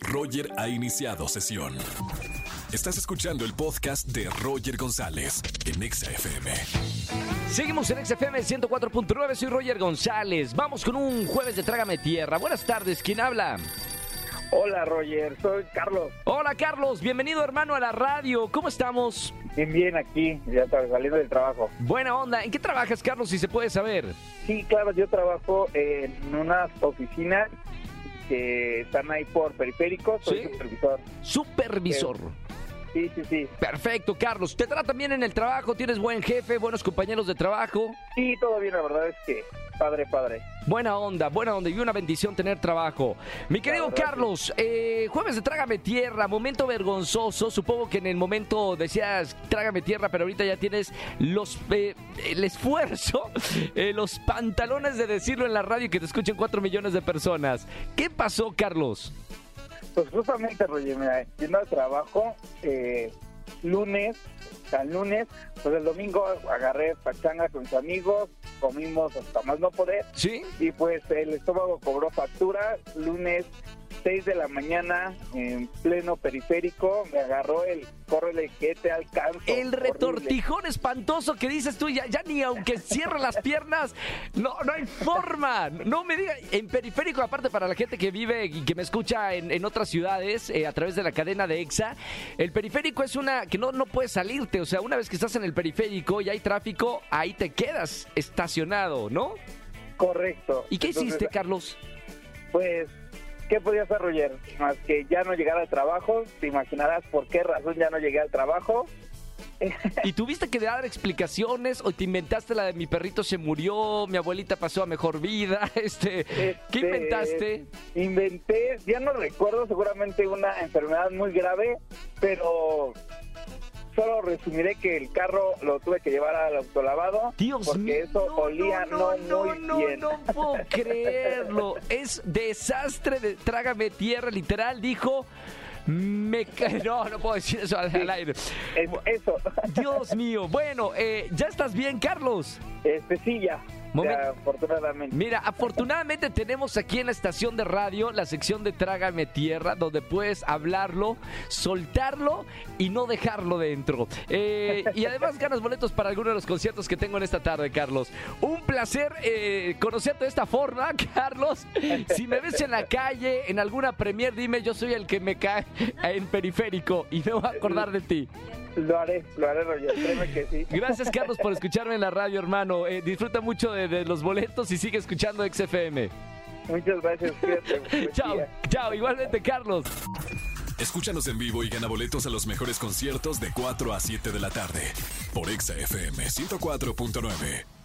Roger ha iniciado sesión. Estás escuchando el podcast de Roger González en Exa FM. Seguimos en XFM 104.9, soy Roger González. Vamos con un jueves de Trágame Tierra. Buenas tardes, ¿quién habla? Hola Roger, soy Carlos. Hola Carlos, bienvenido hermano a la radio. ¿Cómo estamos? Bien, bien aquí, ya saliendo del trabajo. Buena onda. ¿En qué trabajas Carlos, si se puede saber? Sí, claro, yo trabajo en unas oficinas que están ahí por periféricos, soy Sí. supervisor. Supervisor. Sí, sí, sí. Perfecto, Carlos. ¿Te tratan bien en el trabajo? ¿Tienes buen jefe, buenos compañeros de trabajo? Sí, todo bien, la verdad es que padre, padre. Buena onda, buena onda y una bendición tener trabajo. Mi querido Carlos, eh, jueves de Trágame Tierra, momento vergonzoso. Supongo que en el momento decías Trágame Tierra, pero ahorita ya tienes los eh, el esfuerzo, eh, los pantalones de decirlo en la radio y que te escuchen cuatro millones de personas. ¿Qué pasó, Carlos? Pues justamente, Roger, mira, yendo al trabajo, eh, lunes, el lunes, pues el domingo agarré pachanga con mis amigos, comimos hasta más no poder, ¿Sí? y pues el estómago cobró factura, lunes 6 de la mañana en pleno periférico, me agarró el córrele que te alcanzo. El horrible. retortijón espantoso que dices tú, ya, ya ni aunque cierre las piernas, no, no hay forma. No me diga, en periférico, aparte para la gente que vive y que me escucha en, en otras ciudades eh, a través de la cadena de EXA, el periférico es una que no, no puedes salirte. O sea, una vez que estás en el periférico y hay tráfico, ahí te quedas estacionado, ¿no? Correcto. ¿Y qué Entonces, hiciste, Carlos? Pues, ¿qué podía hacer, Roger? Más que ya no llegar al trabajo, te imaginarás por qué razón ya no llegué al trabajo. ¿Y tuviste que dar explicaciones o te inventaste la de mi perrito se murió, mi abuelita pasó a mejor vida? Este, ¿Qué Este, inventaste? Inventé, ya no recuerdo, seguramente una enfermedad muy grave, pero solo resumiré que el carro lo tuve que llevar al autolavado Dios porque mío. eso no, olía no, no, no, muy no, bien. no puedo creerlo. Es desastre de trágame tierra, literal, dijo. Me No, no puedo decir eso al, al aire. Es- eso, Dios mío. Bueno, eh, ¿ya estás bien, Carlos? este sí ya, Momento. ya, afortunadamente. Mira, afortunadamente tenemos aquí en la estación de radio la sección de Trágame Tierra, donde puedes hablarlo, soltarlo y no dejarlo dentro. Eh, y además ganas boletos para alguno de los conciertos que tengo en esta tarde, Carlos. Un placer eh, conocerte de esta forma, Carlos. Si me ves en la calle, en alguna premier, dime, yo soy el que me cae en periférico y me voy a acordar de ti. Lo haré, lo haré, Roger, créeme que sí. Gracias, Carlos, por escucharme en la radio, hermano. Eh, disfruta mucho de, de los boletos y sigue escuchando XFM. Muchas gracias, buen Chao, chao, igualmente Carlos. Escúchanos en vivo y gana boletos a los mejores conciertos de 4 a 7 de la tarde por Exa FM 104.9.